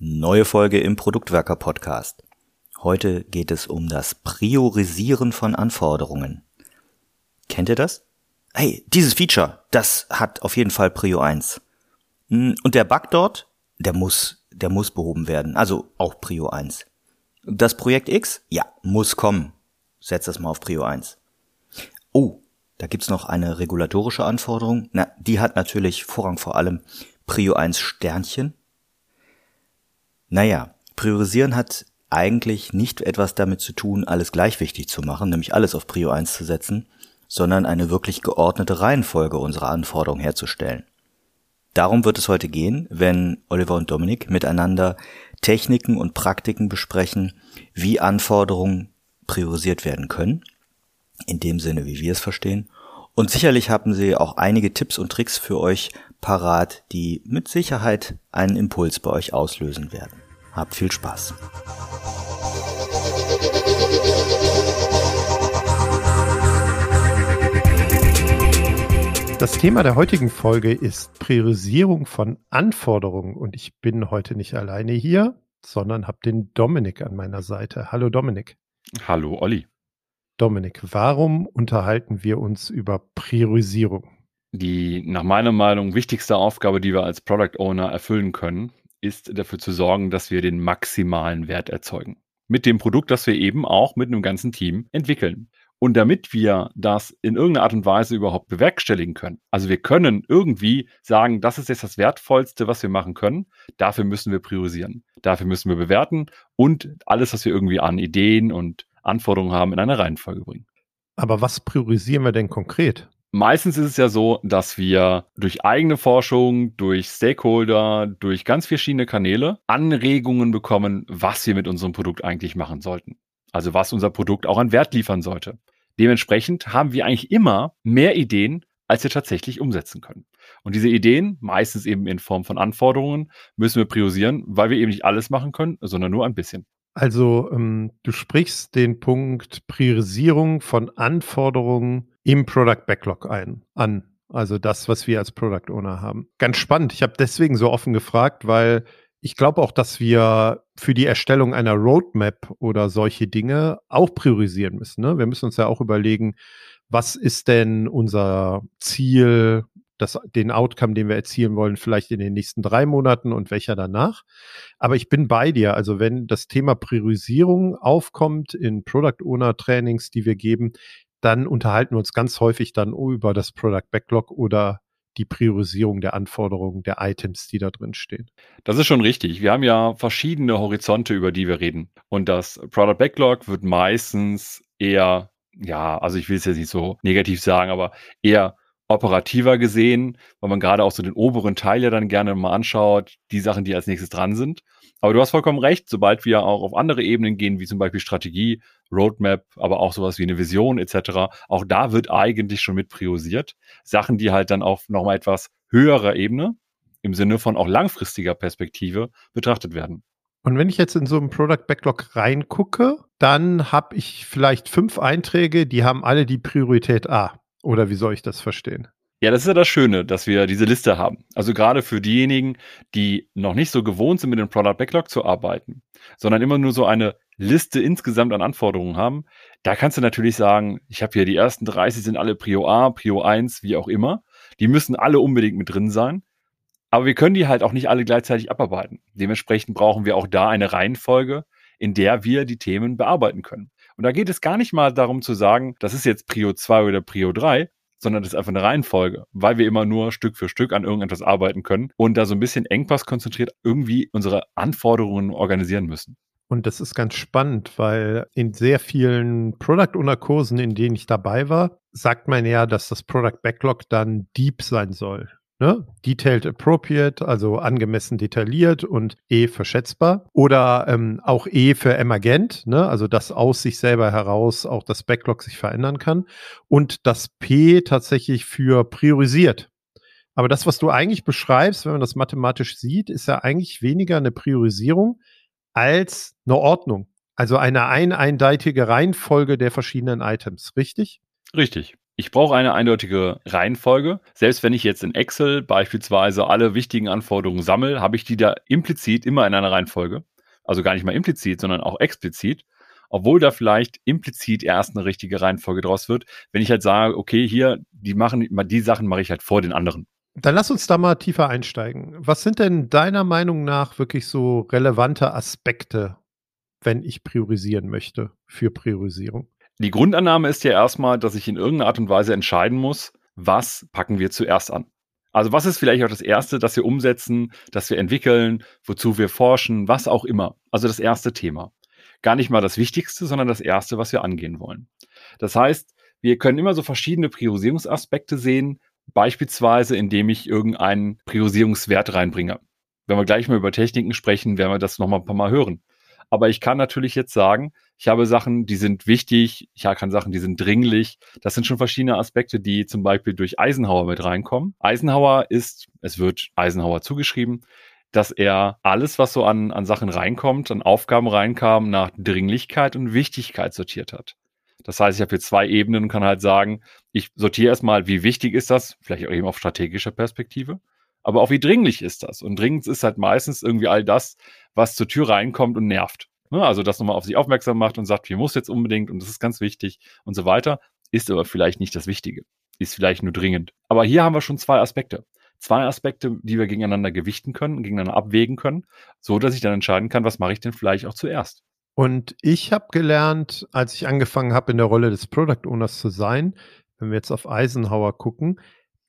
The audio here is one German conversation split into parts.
Neue Folge im Produktwerker Podcast. Heute geht es um das Priorisieren von Anforderungen. Kennt ihr das? Hey, dieses Feature, das hat auf jeden Fall Prio 1. Hm, und der Bug dort, der muss, der muss behoben werden. Also auch Prio 1. Das Projekt X, ja, muss kommen. Setz das mal auf Prio 1. Oh, da gibt's noch eine regulatorische Anforderung. Na, die hat natürlich Vorrang vor allem Prio 1 Sternchen naja, priorisieren hat eigentlich nicht etwas damit zu tun, alles gleich wichtig zu machen, nämlich alles auf Prio 1 zu setzen, sondern eine wirklich geordnete Reihenfolge unserer Anforderungen herzustellen. Darum wird es heute gehen, wenn Oliver und Dominik miteinander Techniken und Praktiken besprechen, wie Anforderungen priorisiert werden können, in dem Sinne, wie wir es verstehen. Und sicherlich haben sie auch einige Tipps und Tricks für euch parat, die mit Sicherheit einen Impuls bei euch auslösen werden. Habt viel Spaß. Das Thema der heutigen Folge ist Priorisierung von Anforderungen und ich bin heute nicht alleine hier, sondern habe den Dominik an meiner Seite. Hallo Dominik. Hallo Olli. Dominik, warum unterhalten wir uns über Priorisierung? Die nach meiner Meinung wichtigste Aufgabe, die wir als Product Owner erfüllen können, ist dafür zu sorgen, dass wir den maximalen Wert erzeugen. Mit dem Produkt, das wir eben auch mit einem ganzen Team entwickeln. Und damit wir das in irgendeiner Art und Weise überhaupt bewerkstelligen können, also wir können irgendwie sagen, das ist jetzt das Wertvollste, was wir machen können, dafür müssen wir priorisieren, dafür müssen wir bewerten und alles, was wir irgendwie an Ideen und Anforderungen haben, in eine Reihenfolge bringen. Aber was priorisieren wir denn konkret? Meistens ist es ja so, dass wir durch eigene Forschung, durch Stakeholder, durch ganz verschiedene Kanäle Anregungen bekommen, was wir mit unserem Produkt eigentlich machen sollten. Also was unser Produkt auch an Wert liefern sollte. Dementsprechend haben wir eigentlich immer mehr Ideen, als wir tatsächlich umsetzen können. Und diese Ideen, meistens eben in Form von Anforderungen, müssen wir priorisieren, weil wir eben nicht alles machen können, sondern nur ein bisschen. Also ähm, du sprichst den Punkt Priorisierung von Anforderungen im Product Backlog ein, an. Also das, was wir als Product Owner haben. Ganz spannend. Ich habe deswegen so offen gefragt, weil ich glaube auch, dass wir für die Erstellung einer Roadmap oder solche Dinge auch priorisieren müssen. Ne? Wir müssen uns ja auch überlegen, was ist denn unser Ziel, das, den Outcome, den wir erzielen wollen, vielleicht in den nächsten drei Monaten und welcher danach. Aber ich bin bei dir. Also wenn das Thema Priorisierung aufkommt in Product Owner Trainings, die wir geben, dann unterhalten wir uns ganz häufig dann über das Product Backlog oder die Priorisierung der Anforderungen der Items, die da drin stehen. Das ist schon richtig. Wir haben ja verschiedene Horizonte, über die wir reden. Und das Product Backlog wird meistens eher, ja, also ich will es jetzt nicht so negativ sagen, aber eher operativer gesehen, weil man gerade auch so den oberen Teil ja dann gerne mal anschaut, die Sachen, die als nächstes dran sind. Aber du hast vollkommen recht, sobald wir auch auf andere Ebenen gehen, wie zum Beispiel Strategie, Roadmap, aber auch sowas wie eine Vision etc., auch da wird eigentlich schon mit priorisiert. Sachen, die halt dann auf nochmal etwas höherer Ebene, im Sinne von auch langfristiger Perspektive, betrachtet werden. Und wenn ich jetzt in so einen Product Backlog reingucke, dann habe ich vielleicht fünf Einträge, die haben alle die Priorität A. Oder wie soll ich das verstehen? Ja, das ist ja das Schöne, dass wir diese Liste haben. Also gerade für diejenigen, die noch nicht so gewohnt sind, mit dem Product Backlog zu arbeiten, sondern immer nur so eine Liste insgesamt an Anforderungen haben, da kannst du natürlich sagen, ich habe hier die ersten 30 sind alle Prio A, Prio 1, wie auch immer. Die müssen alle unbedingt mit drin sein. Aber wir können die halt auch nicht alle gleichzeitig abarbeiten. Dementsprechend brauchen wir auch da eine Reihenfolge, in der wir die Themen bearbeiten können. Und da geht es gar nicht mal darum zu sagen, das ist jetzt Prio 2 oder Prio 3, sondern das ist einfach eine Reihenfolge, weil wir immer nur Stück für Stück an irgendetwas arbeiten können und da so ein bisschen Engpass konzentriert irgendwie unsere Anforderungen organisieren müssen. Und das ist ganz spannend, weil in sehr vielen Product Owner Kursen, in denen ich dabei war, sagt man ja, dass das Product Backlog dann deep sein soll. Ne? Detailed appropriate, also angemessen detailliert und E für schätzbar. Oder ähm, auch E für emergent, ne? also dass aus sich selber heraus auch das Backlog sich verändern kann. Und das P tatsächlich für priorisiert. Aber das, was du eigentlich beschreibst, wenn man das mathematisch sieht, ist ja eigentlich weniger eine Priorisierung als eine Ordnung. Also eine ein eindeutige Reihenfolge der verschiedenen Items, richtig? Richtig. Ich brauche eine eindeutige Reihenfolge. Selbst wenn ich jetzt in Excel beispielsweise alle wichtigen Anforderungen sammle, habe ich die da implizit immer in einer Reihenfolge. Also gar nicht mal implizit, sondern auch explizit. Obwohl da vielleicht implizit erst eine richtige Reihenfolge draus wird, wenn ich halt sage, okay, hier, die machen, die Sachen mache ich halt vor den anderen. Dann lass uns da mal tiefer einsteigen. Was sind denn deiner Meinung nach wirklich so relevante Aspekte, wenn ich priorisieren möchte für Priorisierung? Die Grundannahme ist ja erstmal, dass ich in irgendeiner Art und Weise entscheiden muss, was packen wir zuerst an. Also was ist vielleicht auch das Erste, das wir umsetzen, das wir entwickeln, wozu wir forschen, was auch immer. Also das erste Thema. Gar nicht mal das Wichtigste, sondern das Erste, was wir angehen wollen. Das heißt, wir können immer so verschiedene Priorisierungsaspekte sehen, Beispielsweise, indem ich irgendeinen Priorisierungswert reinbringe. Wenn wir gleich mal über Techniken sprechen, werden wir das nochmal ein paar Mal hören. Aber ich kann natürlich jetzt sagen, ich habe Sachen, die sind wichtig, ich kann Sachen, die sind dringlich. Das sind schon verschiedene Aspekte, die zum Beispiel durch Eisenhower mit reinkommen. Eisenhower ist, es wird Eisenhower zugeschrieben, dass er alles, was so an, an Sachen reinkommt, an Aufgaben reinkam, nach Dringlichkeit und Wichtigkeit sortiert hat. Das heißt, ich habe hier zwei Ebenen und kann halt sagen, ich sortiere erstmal, wie wichtig ist das, vielleicht auch eben auf strategischer Perspektive, aber auch wie dringlich ist das. Und dringend ist halt meistens irgendwie all das, was zur Tür reinkommt und nervt. Ne, also das nochmal auf sich aufmerksam macht und sagt, hier muss jetzt unbedingt und das ist ganz wichtig und so weiter, ist aber vielleicht nicht das Wichtige, ist vielleicht nur dringend. Aber hier haben wir schon zwei Aspekte. Zwei Aspekte, die wir gegeneinander gewichten können, gegeneinander abwägen können, so dass ich dann entscheiden kann, was mache ich denn vielleicht auch zuerst. Und ich habe gelernt, als ich angefangen habe, in der Rolle des Product Owners zu sein, wenn wir jetzt auf Eisenhower gucken,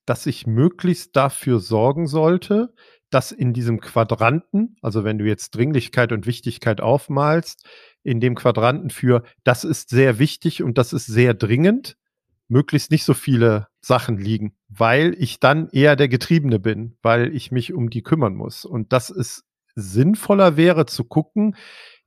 dass ich möglichst dafür sorgen sollte, dass in diesem Quadranten, also wenn du jetzt Dringlichkeit und Wichtigkeit aufmalst, in dem Quadranten für das ist sehr wichtig und das ist sehr dringend, möglichst nicht so viele Sachen liegen, weil ich dann eher der Getriebene bin, weil ich mich um die kümmern muss. Und das ist sinnvoller wäre zu gucken,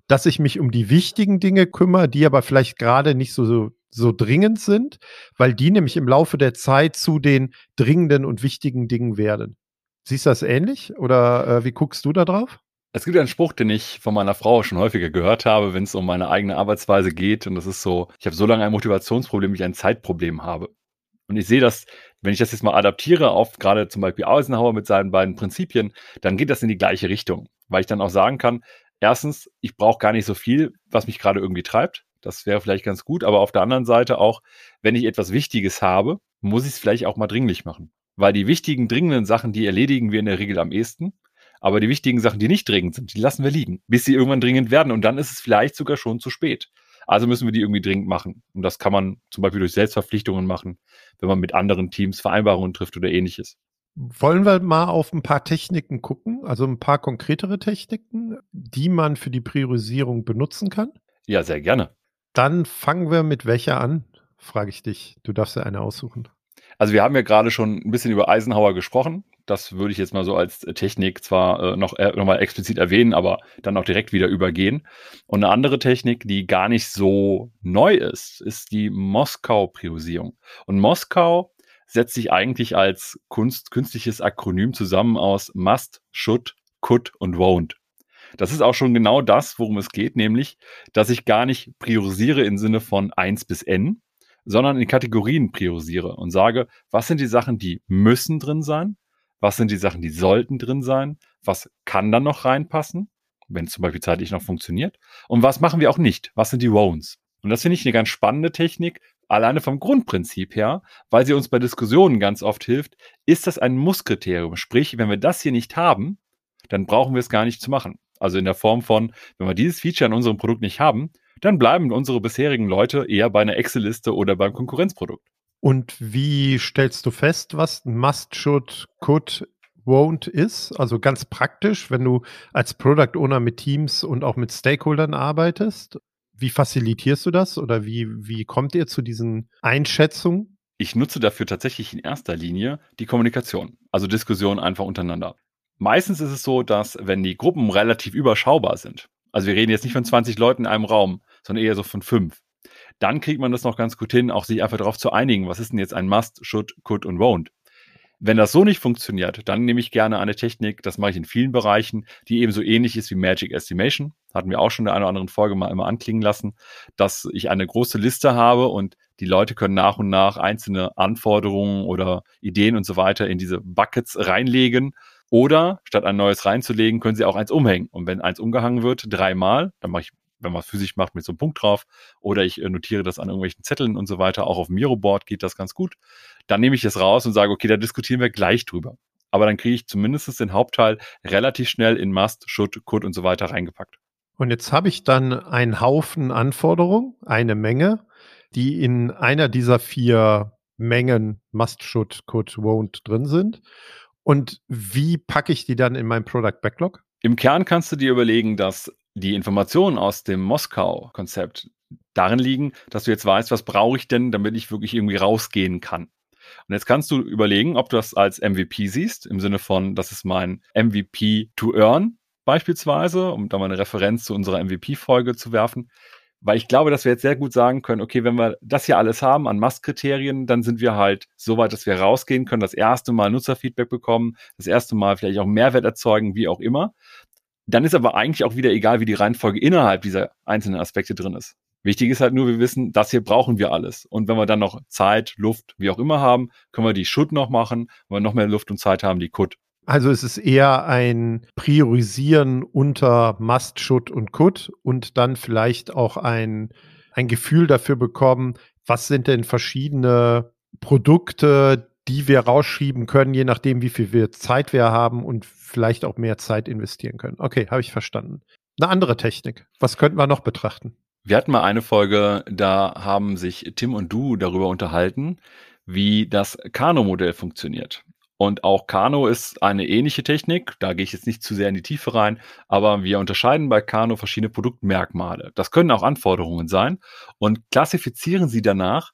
dass ich mich um die wichtigen Dinge kümmere, die aber vielleicht gerade nicht so, so, so dringend sind, weil die nämlich im Laufe der Zeit zu den dringenden und wichtigen Dingen werden. Siehst du das ähnlich oder äh, wie guckst du da drauf? Es gibt einen Spruch, den ich von meiner Frau schon häufiger gehört habe, wenn es um meine eigene Arbeitsweise geht. Und das ist so, ich habe so lange ein Motivationsproblem, wie ich ein Zeitproblem habe. Und ich sehe das, wenn ich das jetzt mal adaptiere auf gerade zum Beispiel Eisenhower mit seinen beiden Prinzipien, dann geht das in die gleiche Richtung. Weil ich dann auch sagen kann, erstens, ich brauche gar nicht so viel, was mich gerade irgendwie treibt. Das wäre vielleicht ganz gut. Aber auf der anderen Seite auch, wenn ich etwas Wichtiges habe, muss ich es vielleicht auch mal dringlich machen. Weil die wichtigen, dringenden Sachen, die erledigen wir in der Regel am ehesten. Aber die wichtigen Sachen, die nicht dringend sind, die lassen wir liegen, bis sie irgendwann dringend werden. Und dann ist es vielleicht sogar schon zu spät. Also müssen wir die irgendwie dringend machen. Und das kann man zum Beispiel durch Selbstverpflichtungen machen, wenn man mit anderen Teams Vereinbarungen trifft oder ähnliches. Wollen wir mal auf ein paar Techniken gucken, also ein paar konkretere Techniken, die man für die Priorisierung benutzen kann? Ja, sehr gerne. Dann fangen wir mit welcher an, frage ich dich. Du darfst ja eine aussuchen. Also wir haben ja gerade schon ein bisschen über Eisenhower gesprochen. Das würde ich jetzt mal so als Technik zwar äh, noch, äh, noch mal explizit erwähnen, aber dann auch direkt wieder übergehen. Und eine andere Technik, die gar nicht so neu ist, ist die Moskau-Priorisierung. Und Moskau setzt sich eigentlich als Kunst, künstliches Akronym zusammen aus Must, Should, Could und Won't. Das ist auch schon genau das, worum es geht, nämlich, dass ich gar nicht priorisiere im Sinne von 1 bis n, sondern in Kategorien priorisiere und sage, was sind die Sachen, die müssen drin sein, was sind die Sachen, die sollten drin sein, was kann dann noch reinpassen, wenn es zum Beispiel zeitlich noch funktioniert, und was machen wir auch nicht, was sind die Won'ts. Und das finde ich eine ganz spannende Technik, alleine vom Grundprinzip her, weil sie uns bei Diskussionen ganz oft hilft, ist das ein Musskriterium. Sprich, wenn wir das hier nicht haben, dann brauchen wir es gar nicht zu machen. Also in der Form von, wenn wir dieses Feature in unserem Produkt nicht haben, dann bleiben unsere bisherigen Leute eher bei einer Excel-Liste oder beim Konkurrenzprodukt. Und wie stellst du fest, was Must, Should, Could, Won't ist? Also ganz praktisch, wenn du als Product Owner mit Teams und auch mit Stakeholdern arbeitest. Wie facilitierst du das oder wie, wie kommt ihr zu diesen Einschätzungen? Ich nutze dafür tatsächlich in erster Linie die Kommunikation, also Diskussionen einfach untereinander. Meistens ist es so, dass wenn die Gruppen relativ überschaubar sind, also wir reden jetzt nicht von 20 Leuten in einem Raum, sondern eher so von fünf, dann kriegt man das noch ganz gut hin, auch sich einfach darauf zu einigen, was ist denn jetzt ein Must, Should, Could und Won't. Wenn das so nicht funktioniert, dann nehme ich gerne eine Technik, das mache ich in vielen Bereichen, die ebenso ähnlich ist wie Magic Estimation. Hatten wir auch schon in einer oder anderen Folge mal immer anklingen lassen, dass ich eine große Liste habe und Die Leute können nach und nach einzelne Anforderungen oder Ideen und so weiter in diese Buckets reinlegen. Oder statt ein neues reinzulegen, können sie auch eins umhängen. Und wenn eins umgehangen wird, dreimal, dann mache ich wenn man es physisch macht, mit so einem Punkt drauf. Oder ich äh, notiere das an irgendwelchen Zetteln und so weiter. Auch auf dem Miroboard geht das ganz gut. Dann nehme ich es raus und sage, okay, da diskutieren wir gleich drüber. Aber dann kriege ich zumindest den Hauptteil relativ schnell in Must, Should, Could und so weiter reingepackt. Und jetzt habe ich dann einen Haufen Anforderungen, eine Menge, die in einer dieser vier Mengen Must, Should, Could, Won't drin sind. Und wie packe ich die dann in mein Product Backlog? Im Kern kannst du dir überlegen, dass die Informationen aus dem Moskau-Konzept darin liegen, dass du jetzt weißt, was brauche ich denn, damit ich wirklich irgendwie rausgehen kann. Und jetzt kannst du überlegen, ob du das als MVP siehst, im Sinne von, das ist mein MVP to earn beispielsweise, um da mal eine Referenz zu unserer MVP-Folge zu werfen. Weil ich glaube, dass wir jetzt sehr gut sagen können, okay, wenn wir das hier alles haben an Must-Kriterien, dann sind wir halt so weit, dass wir rausgehen können, das erste Mal Nutzerfeedback bekommen, das erste Mal vielleicht auch Mehrwert erzeugen, wie auch immer. Dann ist aber eigentlich auch wieder egal, wie die Reihenfolge innerhalb dieser einzelnen Aspekte drin ist. Wichtig ist halt nur, wir wissen, das hier brauchen wir alles. Und wenn wir dann noch Zeit, Luft, wie auch immer haben, können wir die Should noch machen. Wenn wir noch mehr Luft und Zeit haben, die Could. Also es ist eher ein Priorisieren unter Must, Should und Could und dann vielleicht auch ein, ein Gefühl dafür bekommen, was sind denn verschiedene Produkte, die wir rausschieben können, je nachdem, wie viel Zeit wir haben und vielleicht auch mehr Zeit investieren können. Okay, habe ich verstanden. Eine andere Technik. Was könnten wir noch betrachten? Wir hatten mal eine Folge, da haben sich Tim und du darüber unterhalten, wie das Kano-Modell funktioniert. Und auch Kano ist eine ähnliche Technik. Da gehe ich jetzt nicht zu sehr in die Tiefe rein, aber wir unterscheiden bei Kano verschiedene Produktmerkmale. Das können auch Anforderungen sein und klassifizieren sie danach,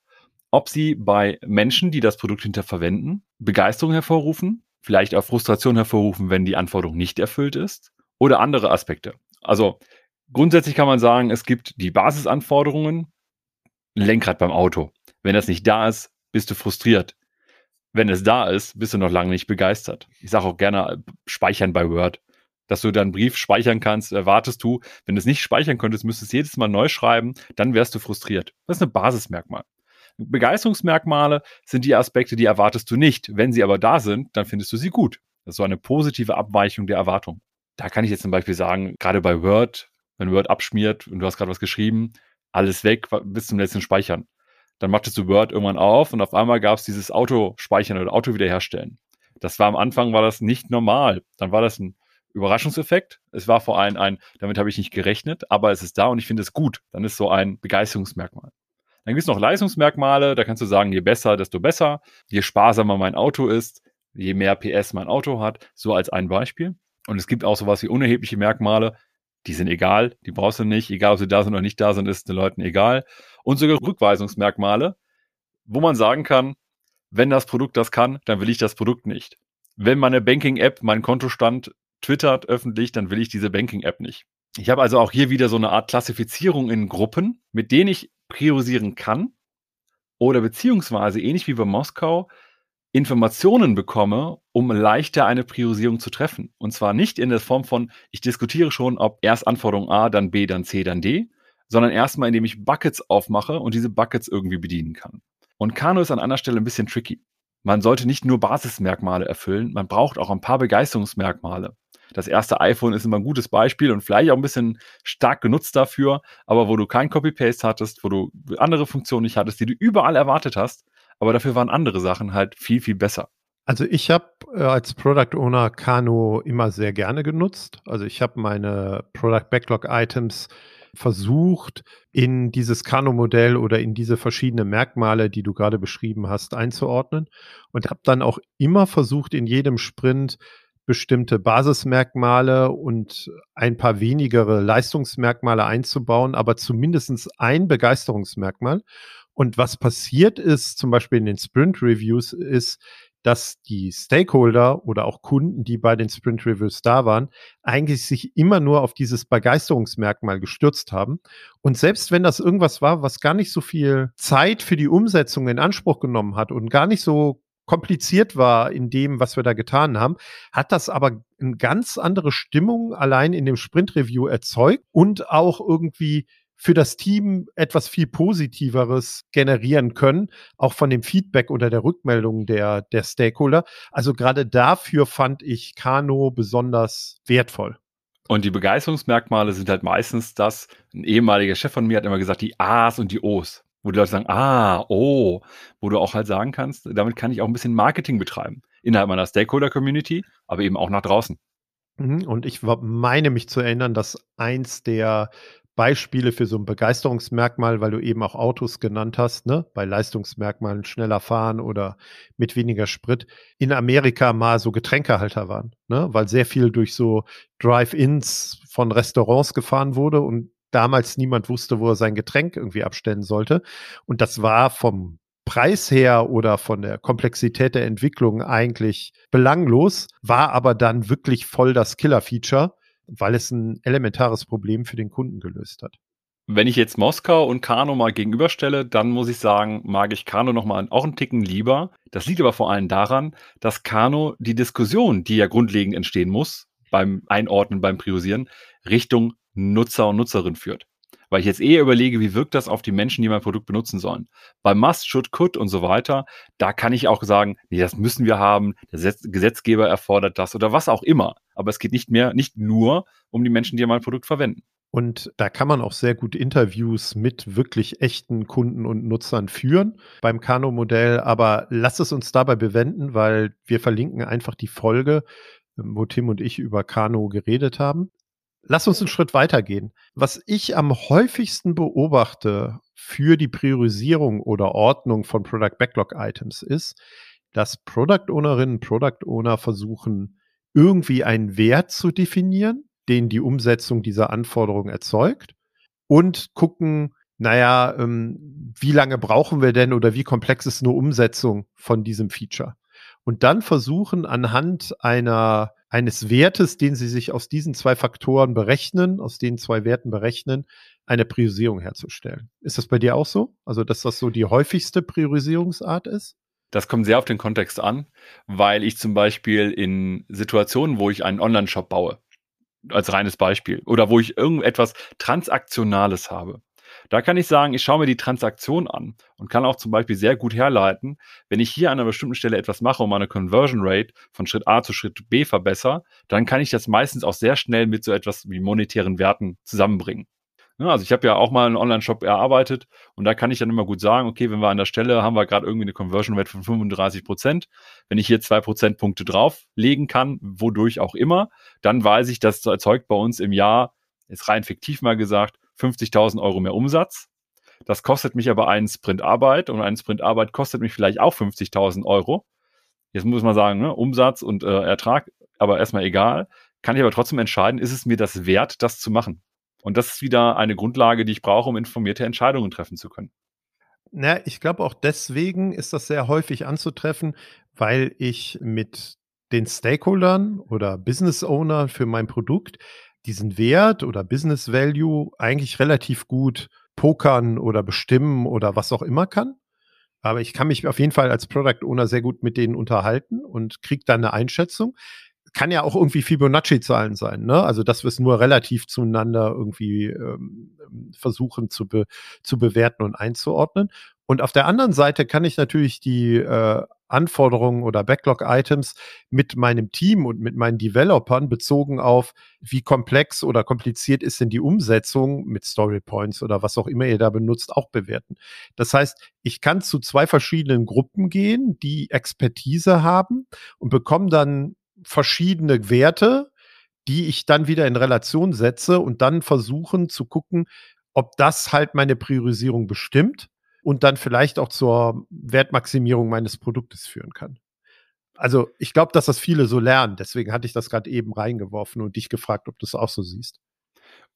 ob sie bei Menschen, die das Produkt hinter verwenden, Begeisterung hervorrufen, vielleicht auch Frustration hervorrufen, wenn die Anforderung nicht erfüllt ist oder andere Aspekte. Also grundsätzlich kann man sagen, es gibt die Basisanforderungen, Lenkrad beim Auto. Wenn das nicht da ist, bist du frustriert. Wenn es da ist, bist du noch lange nicht begeistert. Ich sage auch gerne speichern bei Word. Dass du deinen Brief speichern kannst, erwartest du. Wenn du es nicht speichern könntest, müsstest du jedes Mal neu schreiben, dann wärst du frustriert. Das ist ein Basismerkmal. Begeisterungsmerkmale sind die Aspekte, die erwartest du nicht. Wenn sie aber da sind, dann findest du sie gut. Das ist so eine positive Abweichung der Erwartung. Da kann ich jetzt zum Beispiel sagen, gerade bei Word, wenn Word abschmiert und du hast gerade was geschrieben, alles weg bis zum letzten Speichern. Dann machtest du Word irgendwann auf und auf einmal gab es dieses Auto-Speichern oder Auto wiederherstellen. Das war am Anfang war das nicht normal. Dann war das ein Überraschungseffekt. Es war vor allem ein, damit habe ich nicht gerechnet, aber es ist da und ich finde es gut. Dann ist so ein Begeisterungsmerkmal. Dann gibt es noch Leistungsmerkmale, da kannst du sagen, je besser, desto besser. Je sparsamer mein Auto ist, je mehr PS mein Auto hat, so als ein Beispiel. Und es gibt auch sowas wie unerhebliche Merkmale, die sind egal, die brauchst du nicht, egal ob sie da sind oder nicht da sind, ist den Leuten egal. Und sogar Rückweisungsmerkmale, wo man sagen kann, wenn das Produkt das kann, dann will ich das Produkt nicht. Wenn meine Banking-App meinen Kontostand twittert öffentlich, dann will ich diese Banking-App nicht. Ich habe also auch hier wieder so eine Art Klassifizierung in Gruppen, mit denen ich priorisieren kann oder beziehungsweise ähnlich wie bei Moskau Informationen bekomme, um leichter eine Priorisierung zu treffen. Und zwar nicht in der Form von, ich diskutiere schon, ob erst Anforderung A, dann B, dann C, dann D, sondern erstmal, indem ich Buckets aufmache und diese Buckets irgendwie bedienen kann. Und Kano ist an einer Stelle ein bisschen tricky. Man sollte nicht nur Basismerkmale erfüllen, man braucht auch ein paar Begeisterungsmerkmale. Das erste iPhone ist immer ein gutes Beispiel und vielleicht auch ein bisschen stark genutzt dafür, aber wo du kein Copy-Paste hattest, wo du andere Funktionen nicht hattest, die du überall erwartet hast, aber dafür waren andere Sachen halt viel, viel besser. Also ich habe äh, als Product Owner Kano immer sehr gerne genutzt. Also ich habe meine Product Backlog Items versucht, in dieses Kano-Modell oder in diese verschiedenen Merkmale, die du gerade beschrieben hast, einzuordnen und habe dann auch immer versucht, in jedem Sprint bestimmte Basismerkmale und ein paar wenigere Leistungsmerkmale einzubauen, aber zumindest ein Begeisterungsmerkmal. Und was passiert ist, zum Beispiel in den Sprint Reviews, ist, dass die Stakeholder oder auch Kunden, die bei den Sprint Reviews da waren, eigentlich sich immer nur auf dieses Begeisterungsmerkmal gestürzt haben. Und selbst wenn das irgendwas war, was gar nicht so viel Zeit für die Umsetzung in Anspruch genommen hat und gar nicht so kompliziert war in dem, was wir da getan haben, hat das aber eine ganz andere Stimmung allein in dem Sprint-Review erzeugt und auch irgendwie für das Team etwas viel Positiveres generieren können, auch von dem Feedback oder der Rückmeldung der, der Stakeholder. Also gerade dafür fand ich Kano besonders wertvoll. Und die Begeisterungsmerkmale sind halt meistens das, ein ehemaliger Chef von mir hat immer gesagt, die A's und die O's. Wo die Leute sagen, ah, oh, wo du auch halt sagen kannst, damit kann ich auch ein bisschen Marketing betreiben. Innerhalb meiner Stakeholder-Community, aber eben auch nach draußen. Mhm, und ich meine mich zu erinnern, dass eins der Beispiele für so ein Begeisterungsmerkmal, weil du eben auch Autos genannt hast, ne? bei Leistungsmerkmalen schneller fahren oder mit weniger Sprit, in Amerika mal so Getränkehalter waren, ne? weil sehr viel durch so Drive-ins von Restaurants gefahren wurde und damals niemand wusste, wo er sein Getränk irgendwie abstellen sollte. Und das war vom Preis her oder von der Komplexität der Entwicklung eigentlich belanglos, war aber dann wirklich voll das Killer-Feature weil es ein elementares Problem für den Kunden gelöst hat. Wenn ich jetzt Moskau und Kano mal gegenüberstelle, dann muss ich sagen, mag ich Kano noch mal auch einen Ticken lieber. Das liegt aber vor allem daran, dass Kano die Diskussion, die ja grundlegend entstehen muss, beim Einordnen, beim Priorisieren, Richtung Nutzer und Nutzerin führt. Weil ich jetzt eher überlege, wie wirkt das auf die Menschen, die mein Produkt benutzen sollen. Bei Must, Should, Could und so weiter, da kann ich auch sagen, nee, das müssen wir haben, der Gesetzgeber erfordert das oder was auch immer aber es geht nicht mehr, nicht nur um die Menschen, die mein Produkt verwenden. Und da kann man auch sehr gut Interviews mit wirklich echten Kunden und Nutzern führen beim Kano-Modell. Aber lass es uns dabei bewenden, weil wir verlinken einfach die Folge, ähm, wo Tim und ich über Kano geredet haben. Lass uns einen Schritt weitergehen. Was ich am häufigsten beobachte für die Priorisierung oder Ordnung von Product Backlog Items ist, dass Product Ownerinnen, Product Owner versuchen, irgendwie einen Wert zu definieren, den die Umsetzung dieser Anforderung erzeugt und gucken, naja, ähm, wie lange brauchen wir denn oder wie komplex ist eine Umsetzung von diesem Feature? Und dann versuchen anhand einer, eines Wertes, den sie sich aus diesen zwei Faktoren berechnen, aus den zwei Werten berechnen, eine Priorisierung herzustellen. Ist das bei dir auch so? Also, dass das so die häufigste Priorisierungsart ist? Das kommt sehr auf den Kontext an, weil ich zum Beispiel in Situationen, wo ich einen Online-Shop baue, als reines Beispiel, oder wo ich irgendetwas Transaktionales habe, da kann ich sagen, ich schaue mir die Transaktion an und kann auch zum Beispiel sehr gut herleiten, wenn ich hier an einer bestimmten Stelle etwas mache und meine Conversion Rate von Schritt A zu Schritt B verbessere, dann kann ich das meistens auch sehr schnell mit so etwas wie monetären Werten zusammenbringen. Ne, also ich habe ja auch mal einen Online-Shop erarbeitet und da kann ich dann immer gut sagen, okay, wenn wir an der Stelle haben wir gerade irgendwie eine Conversion Rate von 35 Prozent, wenn ich hier zwei Prozentpunkte drauflegen kann, wodurch auch immer, dann weiß ich, das erzeugt bei uns im Jahr, ist rein fiktiv mal gesagt, 50.000 Euro mehr Umsatz. Das kostet mich aber einen Sprint Arbeit und ein Sprint Arbeit kostet mich vielleicht auch 50.000 Euro. Jetzt muss man sagen, ne, Umsatz und äh, Ertrag, aber erstmal egal. Kann ich aber trotzdem entscheiden, ist es mir das wert, das zu machen? Und das ist wieder eine Grundlage, die ich brauche, um informierte Entscheidungen treffen zu können. Na, ich glaube auch deswegen ist das sehr häufig anzutreffen, weil ich mit den Stakeholdern oder Business Owner für mein Produkt diesen Wert oder Business Value eigentlich relativ gut pokern oder bestimmen oder was auch immer kann. Aber ich kann mich auf jeden Fall als Product Owner sehr gut mit denen unterhalten und kriege dann eine Einschätzung kann ja auch irgendwie Fibonacci-Zahlen sein, ne? Also dass wir es nur relativ zueinander irgendwie ähm, versuchen zu, be zu bewerten und einzuordnen. Und auf der anderen Seite kann ich natürlich die äh, Anforderungen oder Backlog-Items mit meinem Team und mit meinen Developern bezogen auf, wie komplex oder kompliziert ist denn die Umsetzung mit Story Points oder was auch immer ihr da benutzt, auch bewerten. Das heißt, ich kann zu zwei verschiedenen Gruppen gehen, die Expertise haben und bekomme dann verschiedene Werte, die ich dann wieder in Relation setze und dann versuchen zu gucken, ob das halt meine Priorisierung bestimmt und dann vielleicht auch zur Wertmaximierung meines Produktes führen kann. Also ich glaube, dass das viele so lernen. Deswegen hatte ich das gerade eben reingeworfen und dich gefragt, ob du es auch so siehst.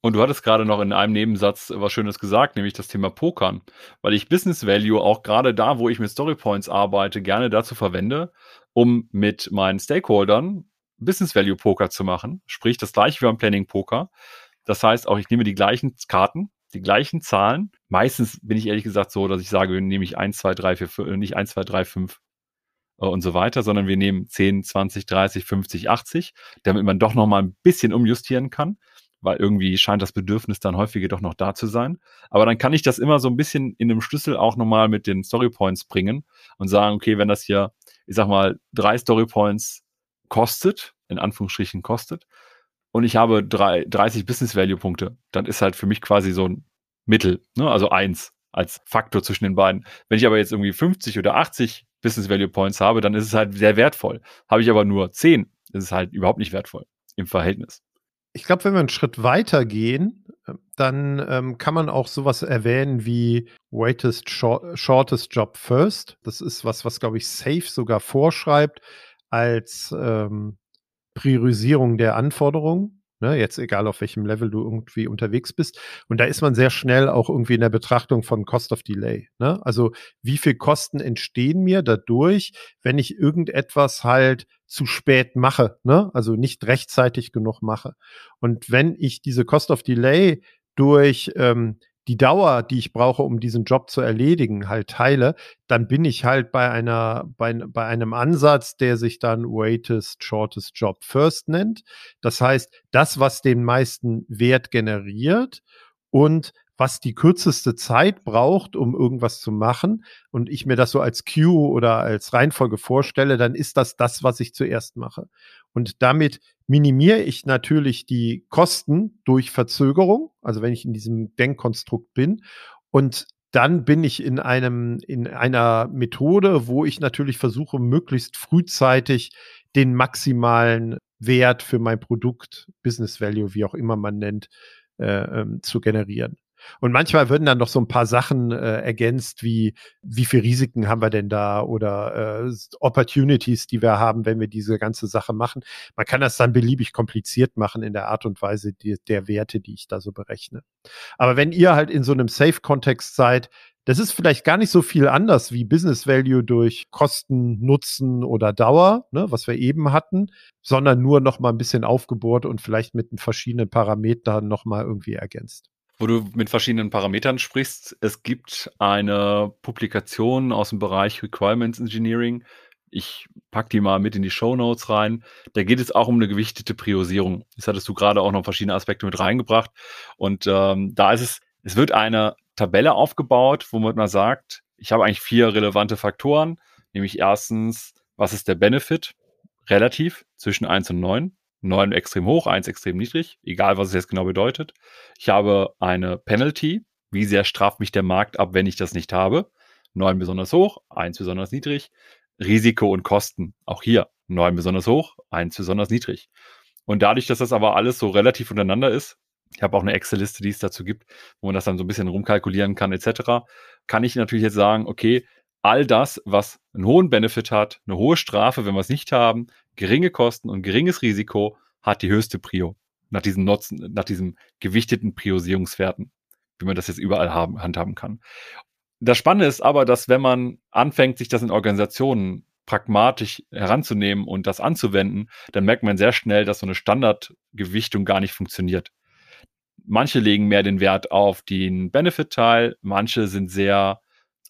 Und du hattest gerade noch in einem Nebensatz was Schönes gesagt, nämlich das Thema Pokern. Weil ich Business Value auch gerade da, wo ich mit Story Points arbeite, gerne dazu verwende, um mit meinen Stakeholdern Business Value Poker zu machen. Sprich, das gleiche wie beim Planning Poker. Das heißt auch, ich nehme die gleichen Karten, die gleichen Zahlen. Meistens bin ich ehrlich gesagt so, dass ich sage, nehme ich 1, 2, 3, 4, nicht 1, 2, 3, 5 und so weiter, sondern wir nehmen 10, 20, 30, 50, 80, damit man doch noch mal ein bisschen umjustieren kann weil irgendwie scheint das Bedürfnis dann häufiger doch noch da zu sein. Aber dann kann ich das immer so ein bisschen in einem Schlüssel auch nochmal mit den Storypoints bringen und sagen, okay, wenn das hier, ich sag mal, drei Storypoints kostet, in Anführungsstrichen kostet, und ich habe drei, 30 Business Value Punkte, dann ist halt für mich quasi so ein Mittel, ne? also eins als Faktor zwischen den beiden. Wenn ich aber jetzt irgendwie 50 oder 80 Business Value Points habe, dann ist es halt sehr wertvoll. Habe ich aber nur 10, ist es halt überhaupt nicht wertvoll im Verhältnis. Ich glaube, wenn wir einen Schritt weiter gehen, dann ähm, kann man auch sowas erwähnen wie Greatest short, Shortest Job First. Das ist was, was, glaube ich, Safe sogar vorschreibt als ähm, Priorisierung der Anforderungen. Ne, jetzt egal auf welchem Level du irgendwie unterwegs bist. Und da ist man sehr schnell auch irgendwie in der Betrachtung von Cost of Delay. Ne? Also wie viel Kosten entstehen mir dadurch, wenn ich irgendetwas halt zu spät mache, ne? also nicht rechtzeitig genug mache. Und wenn ich diese Cost of Delay durch ähm, die Dauer, die ich brauche, um diesen Job zu erledigen, halt teile, dann bin ich halt bei einer, bei, bei einem Ansatz, der sich dann Waitest Shortest Job First nennt. Das heißt, das, was den meisten Wert generiert und was die kürzeste Zeit braucht, um irgendwas zu machen, und ich mir das so als Queue oder als Reihenfolge vorstelle, dann ist das das, was ich zuerst mache. Und damit minimiere ich natürlich die Kosten durch Verzögerung, also wenn ich in diesem Denkkonstrukt bin. Und dann bin ich in einem, in einer Methode, wo ich natürlich versuche, möglichst frühzeitig den maximalen Wert für mein Produkt, Business Value, wie auch immer man nennt, äh, ähm, zu generieren. Und manchmal würden dann noch so ein paar Sachen äh, ergänzt, wie wie viel Risiken haben wir denn da oder äh, Opportunities, die wir haben, wenn wir diese ganze Sache machen. Man kann das dann beliebig kompliziert machen in der Art und Weise die, der Werte, die ich da so berechne. Aber wenn ihr halt in so einem Safe-Kontext seid, das ist vielleicht gar nicht so viel anders wie Business Value durch Kosten, Nutzen oder Dauer, ne, was wir eben hatten, sondern nur noch mal ein bisschen aufgebohrt und vielleicht mit verschiedenen Parametern noch mal irgendwie ergänzt wo du mit verschiedenen Parametern sprichst. Es gibt eine Publikation aus dem Bereich Requirements Engineering. Ich pack die mal mit in die Show Notes rein. Da geht es auch um eine gewichtete Priorisierung. Das hattest du gerade auch noch verschiedene Aspekte mit reingebracht. Und ähm, da ist es, es wird eine Tabelle aufgebaut, womit man sagt, ich habe eigentlich vier relevante Faktoren, nämlich erstens, was ist der Benefit relativ zwischen eins und neun? 9 extrem hoch, 1 extrem niedrig, egal was es jetzt genau bedeutet. Ich habe eine Penalty, wie sehr straft mich der Markt ab, wenn ich das nicht habe. 9 besonders hoch, 1 besonders niedrig. Risiko und Kosten, auch hier 9 besonders hoch, 1 besonders niedrig. Und dadurch, dass das aber alles so relativ untereinander ist, ich habe auch eine Excel-Liste, die es dazu gibt, wo man das dann so ein bisschen rumkalkulieren kann, etc., kann ich natürlich jetzt sagen, okay, all das, was einen hohen Benefit hat, eine hohe Strafe, wenn wir es nicht haben, geringe Kosten und geringes Risiko, hat die höchste Prio. Nach diesem Nutzen, nach diesem gewichteten Priorisierungswerten, wie man das jetzt überall haben, handhaben kann. Das Spannende ist aber, dass wenn man anfängt, sich das in Organisationen pragmatisch heranzunehmen und das anzuwenden, dann merkt man sehr schnell, dass so eine Standardgewichtung gar nicht funktioniert. Manche legen mehr den Wert auf den Benefit-Teil, manche sind sehr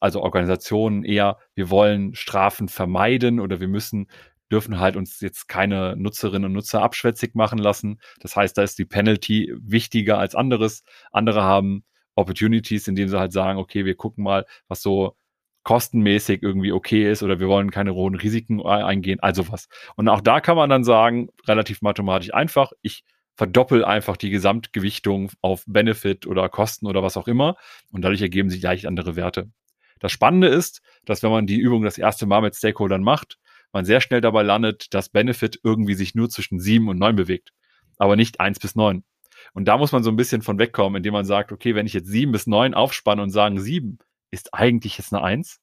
also Organisationen eher, wir wollen Strafen vermeiden oder wir müssen dürfen halt uns jetzt keine Nutzerinnen und Nutzer abschwätzig machen lassen. Das heißt, da ist die Penalty wichtiger als anderes. Andere haben Opportunities, indem sie halt sagen, okay, wir gucken mal, was so kostenmäßig irgendwie okay ist oder wir wollen keine hohen Risiken eingehen, also was. Und auch da kann man dann sagen, relativ mathematisch einfach, ich verdoppel einfach die Gesamtgewichtung auf Benefit oder Kosten oder was auch immer und dadurch ergeben sich leicht andere Werte. Das Spannende ist, dass wenn man die Übung das erste Mal mit Stakeholdern macht, man sehr schnell dabei landet, dass Benefit irgendwie sich nur zwischen sieben und neun bewegt, aber nicht eins bis neun. Und da muss man so ein bisschen von wegkommen, indem man sagt, okay, wenn ich jetzt sieben bis neun aufspanne und sagen, sieben ist eigentlich jetzt eine eins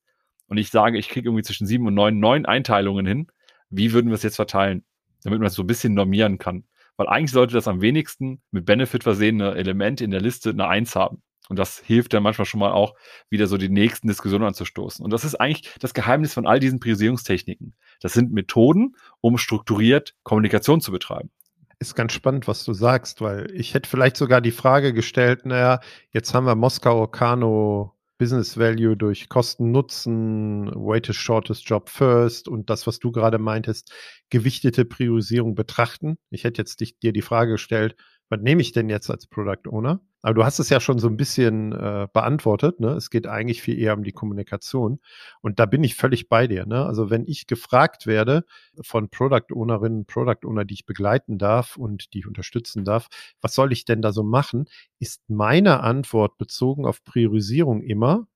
und ich sage, ich kriege irgendwie zwischen sieben und neun neun Einteilungen hin, wie würden wir es jetzt verteilen, damit man es so ein bisschen normieren kann? Weil eigentlich sollte das am wenigsten mit Benefit versehene Element in der Liste eine eins haben. Und das hilft dann manchmal schon mal auch, wieder so die nächsten Diskussionen anzustoßen. Und das ist eigentlich das Geheimnis von all diesen Priorisierungstechniken. Das sind Methoden, um strukturiert Kommunikation zu betreiben. Ist ganz spannend, was du sagst, weil ich hätte vielleicht sogar die Frage gestellt, naja, jetzt haben wir Moskau Kano Business Value durch Kosten Nutzen, Weighted Shortest Job First und das, was du gerade meintest, gewichtete Priorisierung betrachten. Ich hätte jetzt dich, dir die Frage gestellt, was nehme ich denn jetzt als Product Owner? Aber du hast es ja schon so ein bisschen äh, beantwortet. Ne? Es geht eigentlich viel eher um die Kommunikation. Und da bin ich völlig bei dir. Ne? Also wenn ich gefragt werde von Product Ownerinnen, Product Owner, die ich begleiten darf und die ich unterstützen darf, was soll ich denn da so machen, ist meine Antwort bezogen auf Priorisierung immer,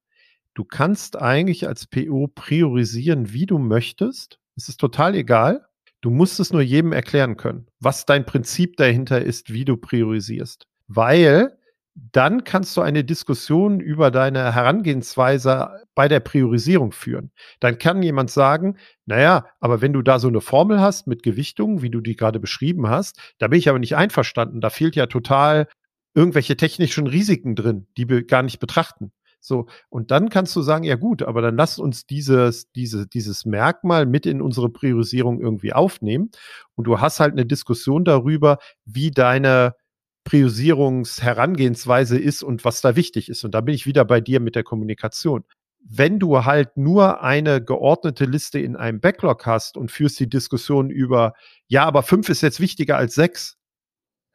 du kannst eigentlich als PO priorisieren, wie du möchtest. Es ist total egal. Du musst es nur jedem erklären können, was dein Prinzip dahinter ist, wie du priorisierst. Weil dann kannst du eine Diskussion über deine Herangehensweise bei der Priorisierung führen. Dann kann jemand sagen, naja, aber wenn du da so eine Formel hast mit Gewichtung, wie du die gerade beschrieben hast, da bin ich aber nicht einverstanden. Da fehlt ja total irgendwelche technischen Risiken drin, die wir gar nicht betrachten. So, und dann kannst du sagen, ja gut, aber dann lass uns dieses, diese, dieses Merkmal mit in unsere Priorisierung irgendwie aufnehmen. Und du hast halt eine Diskussion darüber, wie deine Priorisierungsherangehensweise ist und was da wichtig ist. Und da bin ich wieder bei dir mit der Kommunikation. Wenn du halt nur eine geordnete Liste in einem Backlog hast und führst die Diskussion über, ja, aber fünf ist jetzt wichtiger als sechs,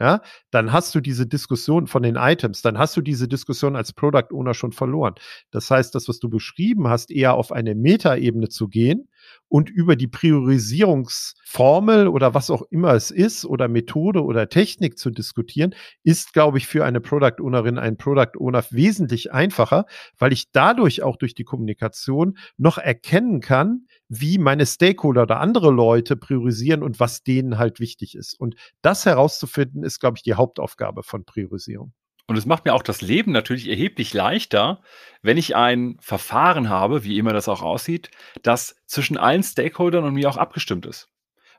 ja, dann hast du diese Diskussion von den Items, dann hast du diese Diskussion als Product Owner schon verloren. Das heißt, das, was du beschrieben hast, eher auf eine Metaebene zu gehen und über die Priorisierungsformel oder was auch immer es ist oder Methode oder Technik zu diskutieren, ist, glaube ich, für eine Product Ownerin, ein Product Owner wesentlich einfacher, weil ich dadurch auch durch die Kommunikation noch erkennen kann, wie meine Stakeholder oder andere Leute priorisieren und was denen halt wichtig ist. Und das herauszufinden, ist, glaube ich, die Hauptaufgabe von Priorisierung. Und es macht mir auch das Leben natürlich erheblich leichter, wenn ich ein Verfahren habe, wie immer das auch aussieht, das zwischen allen Stakeholdern und mir auch abgestimmt ist.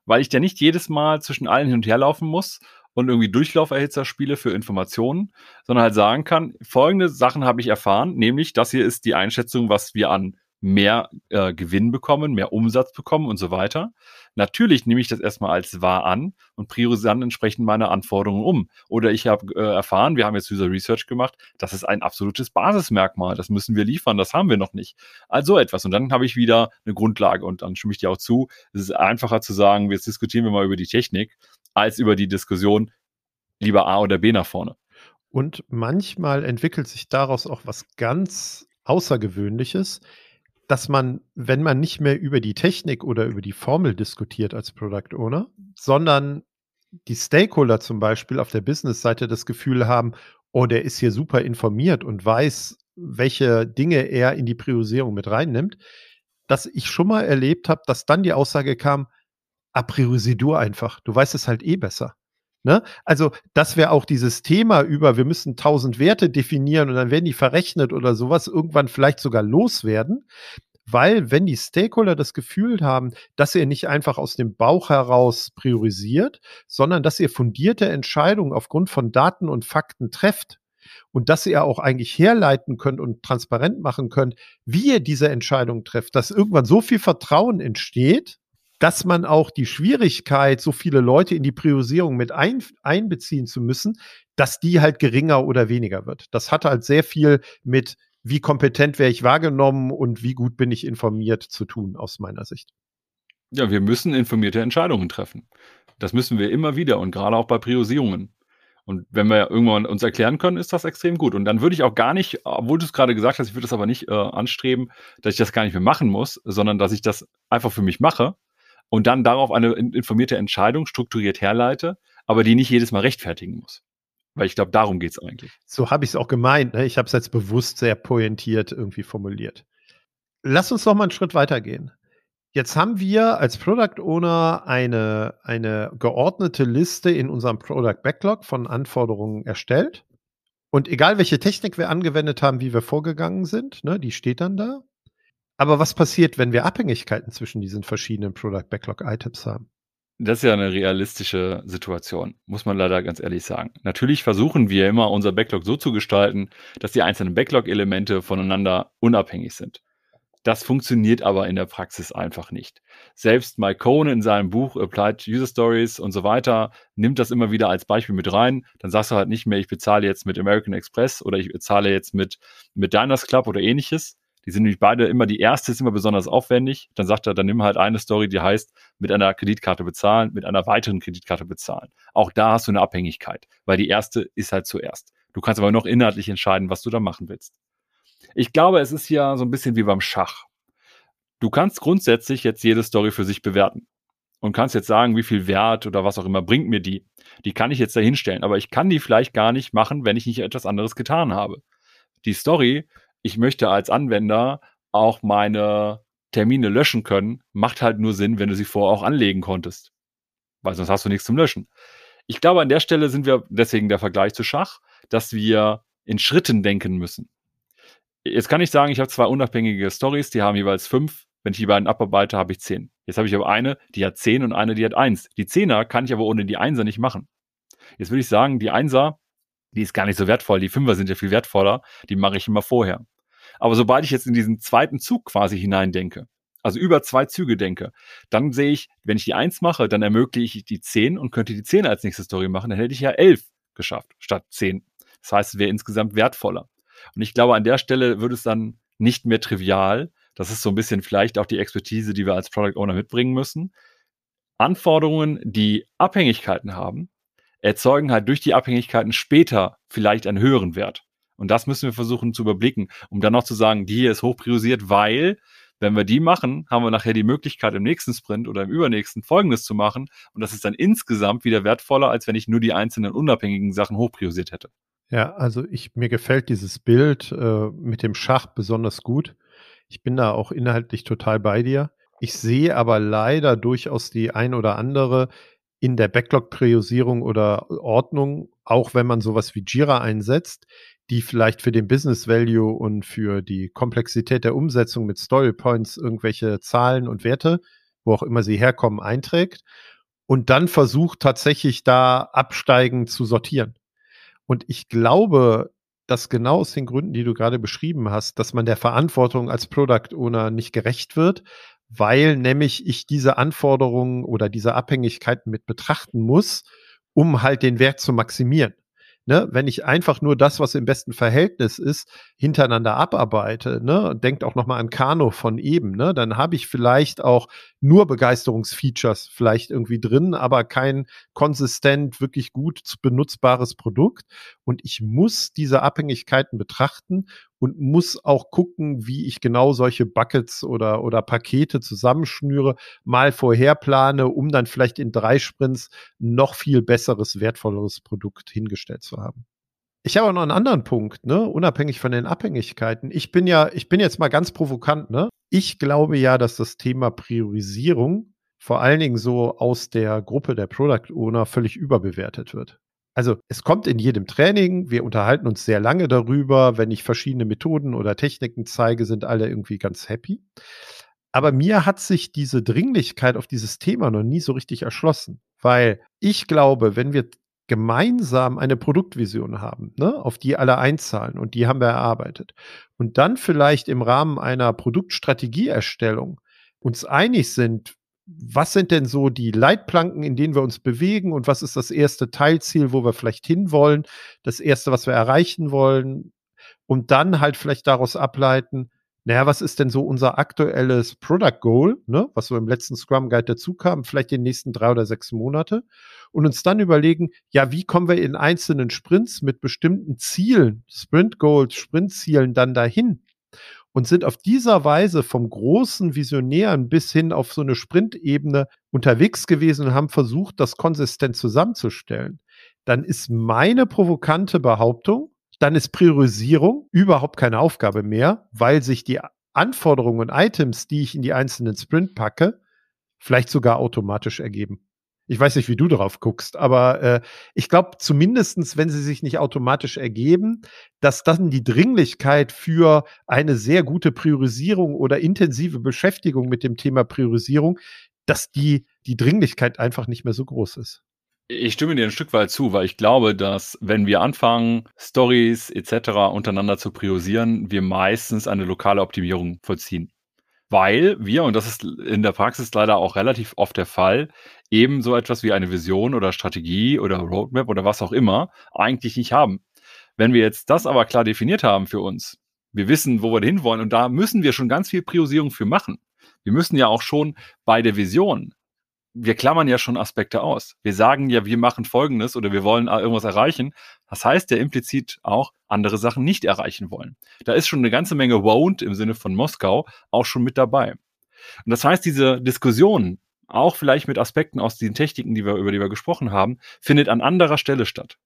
Weil ich ja nicht jedes Mal zwischen allen hin und her laufen muss und irgendwie Durchlauferhitzer spiele für Informationen, sondern halt sagen kann, folgende Sachen habe ich erfahren, nämlich das hier ist die Einschätzung, was wir an mehr äh, Gewinn bekommen, mehr Umsatz bekommen und so weiter. Natürlich nehme ich das erstmal als wahr an und priorisiere dann entsprechend meine Anforderungen um. Oder ich habe äh, erfahren, wir haben jetzt User Research gemacht, das ist ein absolutes Basismerkmal, das müssen wir liefern, das haben wir noch nicht. Also etwas. Und dann habe ich wieder eine Grundlage und dann stimme ich dir auch zu. Es ist einfacher zu sagen, jetzt diskutieren wir mal über die Technik, als über die Diskussion lieber A oder B nach vorne. Und manchmal entwickelt sich daraus auch was ganz Außergewöhnliches dass man, wenn man nicht mehr über die Technik oder über die Formel diskutiert als Product Owner, sondern die Stakeholder zum Beispiel auf der Business-Seite das Gefühl haben, oh, der ist hier super informiert und weiß, welche Dinge er in die Priorisierung mit reinnimmt, dass ich schon mal erlebt habe, dass dann die Aussage kam, a priorisier du einfach, du weißt es halt eh besser. Ne? Also das wäre auch dieses Thema über, wir müssen tausend Werte definieren und dann werden die verrechnet oder sowas, irgendwann vielleicht sogar loswerden. Weil wenn die Stakeholder das Gefühl haben, dass ihr nicht einfach aus dem Bauch heraus priorisiert, sondern dass ihr fundierte Entscheidungen aufgrund von Daten und Fakten trefft, und dass ihr auch eigentlich herleiten könnt und transparent machen könnt, wie ihr diese Entscheidung trefft, dass irgendwann so viel Vertrauen entsteht, dass man auch die Schwierigkeit, so viele Leute in die Priorisierung mit ein, einbeziehen zu müssen, dass die halt geringer oder weniger wird. Das hat halt sehr viel mit, wie kompetent wäre ich wahrgenommen und wie gut bin ich informiert zu tun, aus meiner Sicht. Ja, wir müssen informierte Entscheidungen treffen. Das müssen wir immer wieder und gerade auch bei Priorisierungen. Und wenn wir irgendwann uns erklären können, ist das extrem gut. Und dann würde ich auch gar nicht, obwohl du es gerade gesagt hast, ich würde das aber nicht äh, anstreben, dass ich das gar nicht mehr machen muss, sondern dass ich das einfach für mich mache und dann darauf eine informierte Entscheidung strukturiert herleite, aber die nicht jedes Mal rechtfertigen muss. Weil ich glaube, darum geht's eigentlich. So habe ich es auch gemeint. Ne? Ich habe es jetzt bewusst sehr pointiert irgendwie formuliert. Lass uns noch mal einen Schritt weitergehen. Jetzt haben wir als Product Owner eine, eine geordnete Liste in unserem Product Backlog von Anforderungen erstellt. Und egal welche Technik wir angewendet haben, wie wir vorgegangen sind, ne, die steht dann da. Aber was passiert, wenn wir Abhängigkeiten zwischen diesen verschiedenen Product Backlog Items haben? Das ist ja eine realistische Situation, muss man leider ganz ehrlich sagen. Natürlich versuchen wir immer, unser Backlog so zu gestalten, dass die einzelnen Backlog-Elemente voneinander unabhängig sind. Das funktioniert aber in der Praxis einfach nicht. Selbst Mike Cohn in seinem Buch Applied User Stories und so weiter nimmt das immer wieder als Beispiel mit rein. Dann sagst du halt nicht mehr, ich bezahle jetzt mit American Express oder ich bezahle jetzt mit, mit Diners Club oder ähnliches, Die sind nämlich beide immer, die erste ist immer besonders aufwendig. Dann sagt er, dann nimm halt eine Story, die heißt, mit einer Kreditkarte bezahlen, mit einer weiteren Kreditkarte bezahlen. Auch da hast du eine Abhängigkeit, weil die erste ist halt zuerst. Du kannst aber noch inhaltlich entscheiden, was du da machen willst. Ich glaube, es ist ja so ein bisschen wie beim Schach. Du kannst grundsätzlich jetzt jede Story für sich bewerten und kannst jetzt sagen, wie viel Wert oder was auch immer bringt mir die. Die kann ich jetzt da hinstellen, aber ich kann die vielleicht gar nicht machen, wenn ich nicht etwas anderes getan habe. Die Story, ich möchte als Anwender auch meine Termine löschen können, macht halt nur Sinn, wenn du sie vorher auch anlegen konntest. Weil sonst hast du nichts zum Löschen. Ich glaube, an der Stelle sind wir, deswegen der Vergleich zu Schach, dass wir in Schritten denken müssen. Jetzt kann ich sagen, ich habe zwei unabhängige Stories, die haben jeweils fünf. Wenn ich die beiden abarbeite, habe ich zehn. Jetzt habe ich aber eine, die hat zehn und eine, die hat eins. Die Zehner kann ich aber ohne die Einser nicht machen. Jetzt würde ich sagen, die Einser, die ist gar nicht so wertvoll. Die Fünfer sind ja viel wertvoller. Die mache ich immer vorher. Aber sobald ich jetzt in diesen zweiten Zug quasi hineindenke, also über zwei Züge denke, dann sehe ich, wenn ich die Eins mache, dann ermögliche ich die Zehn und könnte die Zehn als nächste Story machen, dann hätte ich ja elf geschafft statt zehn. Das heißt, es wäre insgesamt wertvoller. Und ich glaube, an der Stelle würde es dann nicht mehr trivial. Das ist so ein bisschen vielleicht auch die Expertise, die wir als Product Owner mitbringen müssen. Anforderungen, die Abhängigkeiten haben, erzeugen halt durch die Abhängigkeiten später vielleicht einen höheren Wert. Und das müssen wir versuchen zu überblicken, um dann noch zu sagen, die hier ist hoch priorisiert, weil wenn wir die machen, haben wir nachher die Möglichkeit, im nächsten Sprint oder im übernächsten Folgendes zu machen. Und das ist dann insgesamt wieder wertvoller, als wenn ich nur die einzelnen unabhängigen Sachen hoch priorisiert hätte. Ja, also ich, mir gefällt dieses Bild äh, mit dem Schach besonders gut. Ich bin da auch inhaltlich total bei dir. Ich sehe aber leider durchaus die ein oder andere in der Backlog-Priorisierung oder Ordnung, auch wenn man sowas wie Jira einsetzt, die vielleicht für den Business Value und für die Komplexität der Umsetzung mit Story Points irgendwelche Zahlen und Werte, wo auch immer sie herkommen, einträgt und dann versucht tatsächlich da absteigend zu sortieren. Und ich glaube, dass genau aus den Gründen, die du gerade beschrieben hast, dass man der Verantwortung als Product Owner nicht gerecht wird, weil nämlich ich diese Anforderungen oder diese Abhängigkeiten mit betrachten muss, um halt den Wert zu maximieren ne, wenn ich einfach nur das, was im besten Verhältnis ist, hintereinander abarbeite, ne, denkt auch nochmal an Kano von eben, ne, dann habe ich vielleicht auch nur Begeisterungsfeatures vielleicht irgendwie drin, aber kein konsistent, wirklich gut benutzbares Produkt. Und ich muss diese Abhängigkeiten betrachten und muss auch gucken, wie ich genau solche Buckets oder, oder Pakete zusammenschnüre, mal vorher plane, um dann vielleicht in drei Sprints noch viel besseres, wertvolleres Produkt hingestellt zu haben. Ich habe auch noch einen anderen Punkt, ne, unabhängig von den Abhängigkeiten. Ich bin ja, ich bin jetzt mal ganz provokant, ne? Ich glaube ja, dass das Thema Priorisierung vor allen Dingen so aus der Gruppe der Product Owner völlig überbewertet wird. Also es kommt in jedem Training, wir unterhalten uns sehr lange darüber, wenn ich verschiedene Methoden oder Techniken zeige, sind alle irgendwie ganz happy. Aber mir hat sich diese Dringlichkeit auf dieses Thema noch nie so richtig erschlossen, weil ich glaube, wenn wir gemeinsam eine Produktvision haben, ne, auf die alle einzahlen und die haben wir erarbeitet und dann vielleicht im Rahmen einer Produktstrategieerstellung uns einig sind, was sind denn so die Leitplanken, in denen wir uns bewegen? Und was ist das erste Teilziel, wo wir vielleicht hinwollen, das erste, was wir erreichen wollen? Und dann halt vielleicht daraus ableiten, naja, was ist denn so unser aktuelles Product Goal, ne, was so im letzten Scrum Guide dazu kam, vielleicht die nächsten drei oder sechs Monate? Und uns dann überlegen, ja, wie kommen wir in einzelnen Sprints mit bestimmten Zielen, Sprint Goals, Sprint Zielen dann dahin? Und sind auf dieser Weise vom großen Visionären bis hin auf so eine Sprintebene unterwegs gewesen und haben versucht, das konsistent zusammenzustellen, dann ist meine provokante Behauptung, dann ist Priorisierung überhaupt keine Aufgabe mehr, weil sich die Anforderungen und Items, die ich in die einzelnen Sprint packe, vielleicht sogar automatisch ergeben. Ich weiß nicht, wie du darauf guckst, aber äh, ich glaube zumindestens, wenn sie sich nicht automatisch ergeben, dass dann die Dringlichkeit für eine sehr gute Priorisierung oder intensive Beschäftigung mit dem Thema Priorisierung, dass die, die Dringlichkeit einfach nicht mehr so groß ist. Ich stimme dir ein Stück weit zu, weil ich glaube, dass wenn wir anfangen, Stories etc. untereinander zu priorisieren, wir meistens eine lokale Optimierung vollziehen weil wir, und das ist in der Praxis leider auch relativ oft der Fall, eben so etwas wie eine Vision oder Strategie oder Roadmap oder was auch immer eigentlich nicht haben. Wenn wir jetzt das aber klar definiert haben für uns, Wir wissen, wo wir hin wollen und da müssen wir schon ganz viel Priorisierung für machen. Wir müssen ja auch schon bei der Vision, wir klammern ja schon Aspekte aus. Wir sagen ja, wir machen Folgendes oder wir wollen irgendwas erreichen. Das heißt ja implizit auch, andere Sachen nicht erreichen wollen. Da ist schon eine ganze Menge won't im Sinne von Moskau auch schon mit dabei. Und das heißt, diese Diskussion, auch vielleicht mit Aspekten aus den Techniken, die wir, über die wir gesprochen haben, findet an anderer Stelle statt.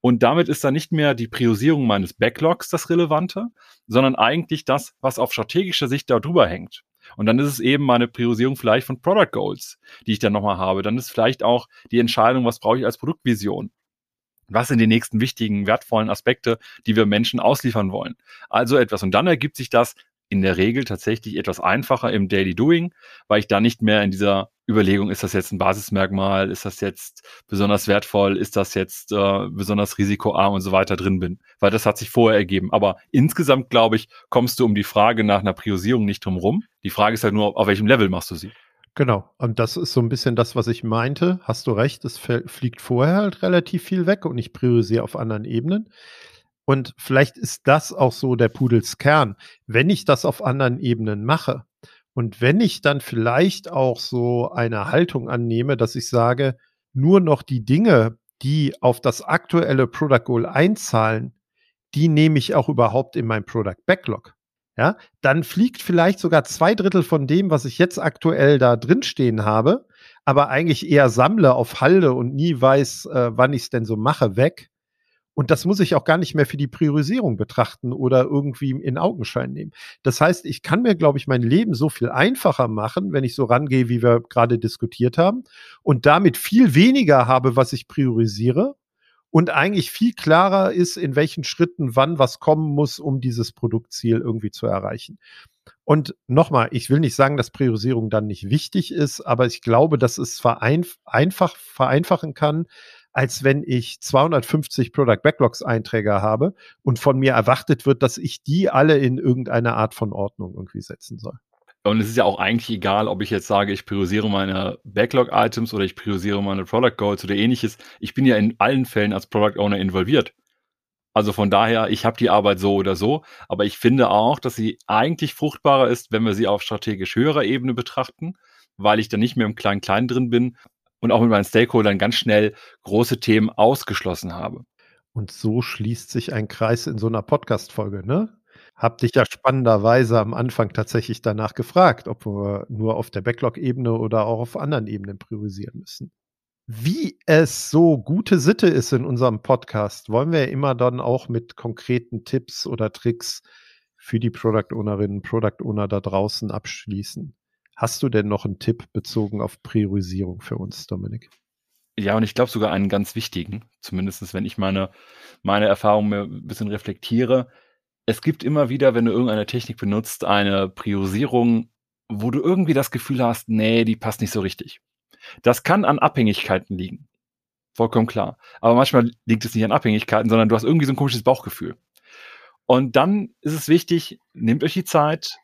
Und damit ist dann nicht mehr die Priorisierung meines Backlogs das Relevante, sondern eigentlich das, was auf strategischer Sicht darüber hängt. Und dann ist es eben meine Priorisierung vielleicht von Product Goals, die ich dann nochmal habe. Dann ist vielleicht auch die Entscheidung, was brauche ich als Produktvision. Was sind die nächsten wichtigen, wertvollen Aspekte, die wir Menschen ausliefern wollen? Also etwas. Und dann ergibt sich das in der Regel tatsächlich etwas einfacher im Daily Doing, weil ich da nicht mehr in dieser Überlegung, ist das jetzt ein Basismerkmal, ist das jetzt besonders wertvoll, ist das jetzt äh, besonders risikoarm und so weiter drin bin, weil das hat sich vorher ergeben. Aber insgesamt, glaube ich, kommst du um die Frage nach einer Priorisierung nicht drum rum. Die Frage ist halt nur, auf welchem Level machst du sie? Genau, und das ist so ein bisschen das, was ich meinte. Hast du recht, es fliegt vorher halt relativ viel weg und ich priorisiere auf anderen Ebenen. Und vielleicht ist das auch so der Pudelskern. Wenn ich das auf anderen Ebenen mache und wenn ich dann vielleicht auch so eine Haltung annehme, dass ich sage, nur noch die Dinge, die auf das aktuelle Product Goal einzahlen, die nehme ich auch überhaupt in mein Product Backlog. Ja, dann fliegt vielleicht sogar zwei Drittel von dem, was ich jetzt aktuell da drin stehen habe, aber eigentlich eher sammle auf Halde und nie weiß, äh, wann ich es denn so mache, weg. Und das muss ich auch gar nicht mehr für die Priorisierung betrachten oder irgendwie in Augenschein nehmen. Das heißt, ich kann mir, glaube ich, mein Leben so viel einfacher machen, wenn ich so rangehe, wie wir gerade diskutiert haben, und damit viel weniger habe, was ich priorisiere und eigentlich viel klarer ist, in welchen Schritten wann was kommen muss, um dieses Produktziel irgendwie zu erreichen. Und nochmal, ich will nicht sagen, dass Priorisierung dann nicht wichtig ist, aber ich glaube, dass es vereinf einfach vereinfachen kann, als wenn ich 250 Product Backlogs Einträge habe und von mir erwartet wird, dass ich die alle in irgendeine Art von Ordnung irgendwie setzen soll. Und es ist ja auch eigentlich egal, ob ich jetzt sage, ich priorisiere meine Backlog-Items oder ich priorisiere meine Product Goals oder ähnliches. Ich bin ja in allen Fällen als Product Owner involviert. Also von daher, ich habe die Arbeit so oder so, aber ich finde auch, dass sie eigentlich fruchtbarer ist, wenn wir sie auf strategisch höherer Ebene betrachten, weil ich dann nicht mehr im Klein-Klein drin bin und auch mit meinen Stakeholdern ganz schnell große Themen ausgeschlossen habe. Und so schließt sich ein Kreis in so einer Podcast-Folge, ne? Hab dich ja spannenderweise am Anfang tatsächlich danach gefragt, ob wir nur auf der Backlog-Ebene oder auch auf anderen Ebenen priorisieren müssen. Wie es so gute Sitte ist in unserem Podcast, wollen wir immer dann auch mit konkreten Tipps oder Tricks für die Product Ownerinnen, Product Owner da draußen abschließen. Hast du denn noch einen Tipp bezogen auf Priorisierung für uns, Dominik? Ja, und ich glaube sogar einen ganz wichtigen, zumindest wenn ich meine, meine Erfahrungen ein bisschen reflektiere. Es gibt immer wieder, wenn du irgendeine Technik benutzt, eine Priorisierung, wo du irgendwie das Gefühl hast, nee, die passt nicht so richtig. Das kann an Abhängigkeiten liegen. Vollkommen klar. Aber manchmal liegt es nicht an Abhängigkeiten, sondern du hast irgendwie so ein komisches Bauchgefühl. Und dann ist es wichtig, nehmt euch die Zeit,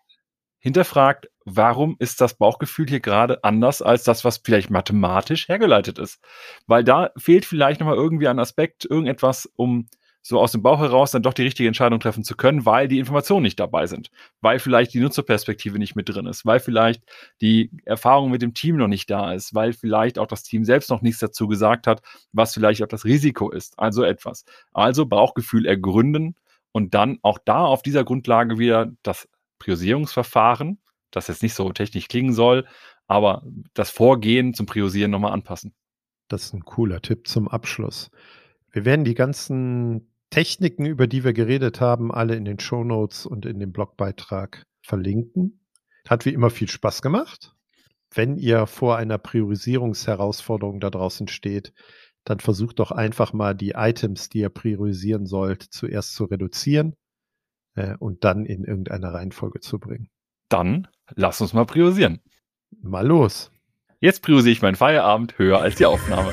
hinterfragt, warum ist das Bauchgefühl hier gerade anders als das, was vielleicht mathematisch hergeleitet ist? Weil da fehlt vielleicht nochmal irgendwie ein Aspekt, irgendetwas, um so aus dem Bauch heraus dann doch die richtige Entscheidung treffen zu können, weil die Informationen nicht dabei sind, weil vielleicht die Nutzerperspektive nicht mit drin ist, weil vielleicht die Erfahrung mit dem Team noch nicht da ist, weil vielleicht auch das Team selbst noch nichts dazu gesagt hat, was vielleicht auch das Risiko ist. Also etwas. Also Bauchgefühl ergründen und dann auch da auf dieser Grundlage wieder das Priorisierungsverfahren, das jetzt nicht so technisch klingen soll, aber das Vorgehen zum Priorisieren nochmal anpassen. Das ist ein cooler Tipp zum Abschluss. Wir werden die ganzen Techniken, über die wir geredet haben, alle in den Show Notes und in dem Blogbeitrag verlinken. Hat wie immer viel Spaß gemacht. Wenn ihr vor einer Priorisierungsherausforderung da draußen steht, dann versucht doch einfach mal die Items, die ihr priorisieren sollt, zuerst zu reduzieren äh, und dann in irgendeine Reihenfolge zu bringen. Dann lass uns mal priorisieren. Mal los. Jetzt priorisiere ich meinen Feierabend höher als die Aufnahme.